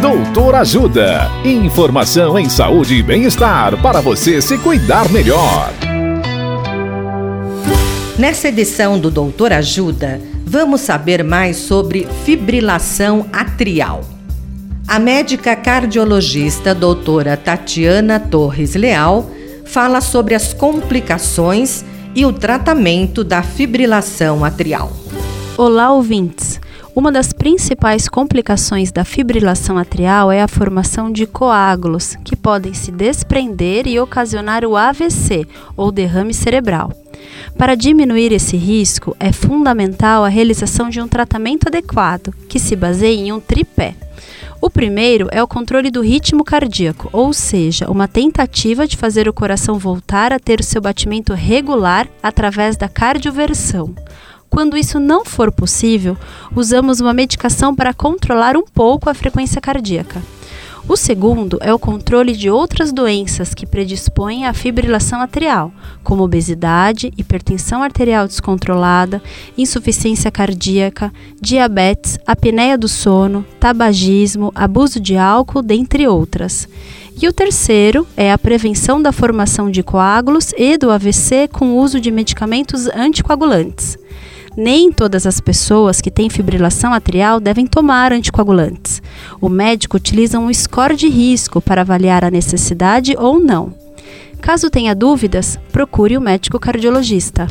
Doutor Ajuda. Informação em saúde e bem-estar para você se cuidar melhor. Nessa edição do Doutor Ajuda, vamos saber mais sobre fibrilação atrial. A médica cardiologista doutora Tatiana Torres Leal fala sobre as complicações e o tratamento da fibrilação atrial. Olá, ouvintes! Uma das principais complicações da fibrilação atrial é a formação de coágulos, que podem se desprender e ocasionar o AVC, ou derrame cerebral. Para diminuir esse risco, é fundamental a realização de um tratamento adequado, que se baseie em um tripé. O primeiro é o controle do ritmo cardíaco, ou seja, uma tentativa de fazer o coração voltar a ter seu batimento regular através da cardioversão. Quando isso não for possível, usamos uma medicação para controlar um pouco a frequência cardíaca. O segundo é o controle de outras doenças que predispõem à fibrilação atrial, como obesidade, hipertensão arterial descontrolada, insuficiência cardíaca, diabetes, apneia do sono, tabagismo, abuso de álcool, dentre outras. E o terceiro é a prevenção da formação de coágulos e do AVC com o uso de medicamentos anticoagulantes. Nem todas as pessoas que têm fibrilação atrial devem tomar anticoagulantes. O médico utiliza um score de risco para avaliar a necessidade ou não. Caso tenha dúvidas, procure o médico cardiologista.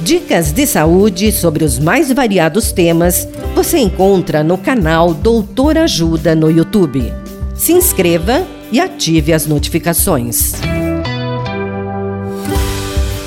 Dicas de saúde sobre os mais variados temas você encontra no canal Doutor Ajuda no YouTube. Se inscreva e ative as notificações.